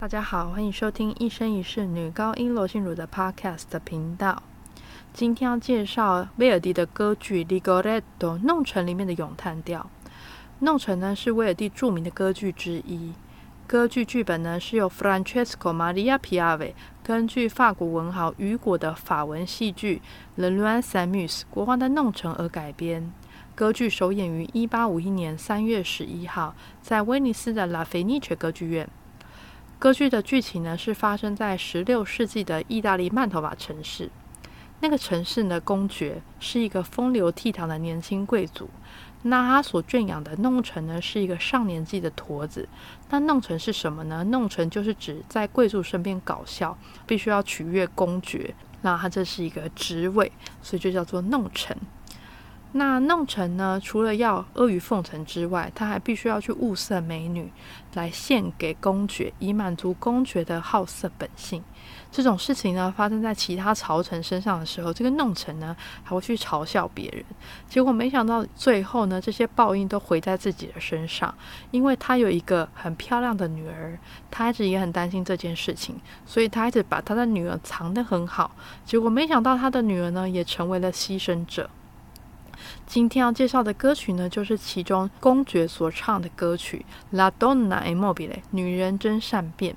大家好，欢迎收听一生一世女高音罗心如的 Podcast 频道。今天要介绍威尔第的歌剧《Ligoretto》弄臣里面的咏叹调。弄臣呢是威尔第著名的歌剧之一。歌剧剧本呢是由 Francesco Maria Piave 根据法国文豪雨果的法文戏剧《Le Roi s a m u s》国王的弄臣而改编。歌剧首演于一八五一年三月十一号，在威尼斯的拉菲尼切歌剧院。歌剧的剧情呢，是发生在十六世纪的意大利曼头瓦城市。那个城市呢，公爵是一个风流倜傥的年轻贵族。那他所圈养的弄臣呢，是一个上年纪的驼子。那弄臣是什么呢？弄臣就是指在贵族身边搞笑，必须要取悦公爵。那他这是一个职位，所以就叫做弄臣。那弄臣呢？除了要阿谀奉承之外，他还必须要去物色美女来献给公爵，以满足公爵的好色本性。这种事情呢，发生在其他朝臣身上的时候，这个弄臣呢还会去嘲笑别人。结果没想到最后呢，这些报应都回在自己的身上，因为他有一个很漂亮的女儿，他一直也很担心这件事情，所以他一直把他的女儿藏得很好。结果没想到他的女儿呢，也成为了牺牲者。今天要介绍的歌曲呢，就是其中公爵所唱的歌曲《La Donna è mobile》，女人真善变。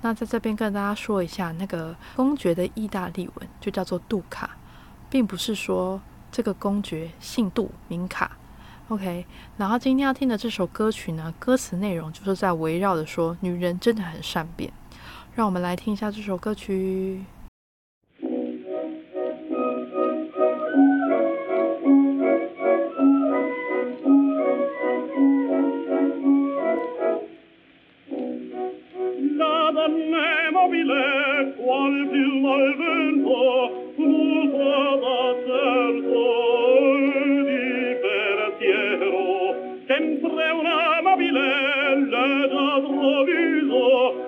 那在这边跟大家说一下，那个公爵的意大利文就叫做杜卡，并不是说这个公爵姓杜名卡。OK，然后今天要听的这首歌曲呢，歌词内容就是在围绕着说女人真的很善变。让我们来听一下这首歌曲。me mobile qual più al vento muta da certo di vertiero sempre una mobile le da troviso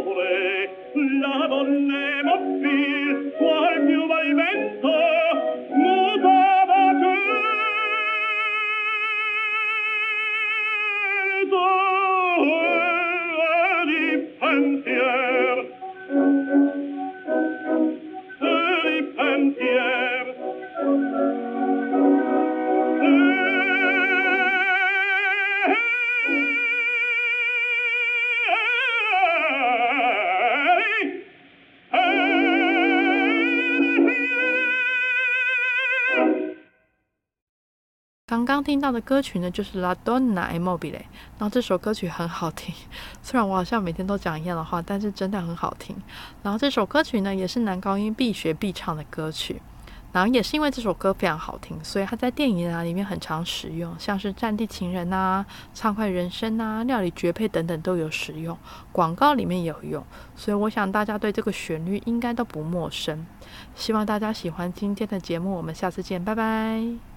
l'amore, la bonne mobile, qual più val vento 刚刚听到的歌曲呢，就是《La Donna è mobile》。然后这首歌曲很好听，虽然我好像每天都讲一样的话，但是真的很好听。然后这首歌曲呢，也是男高音必学必唱的歌曲。然后也是因为这首歌非常好听，所以它在电影啊里面很常使用，像是《战地情人》呐、《畅快人生》呐、《料理绝配》等等都有使用，广告里面也有用。所以我想大家对这个旋律应该都不陌生。希望大家喜欢今天的节目，我们下次见，拜拜。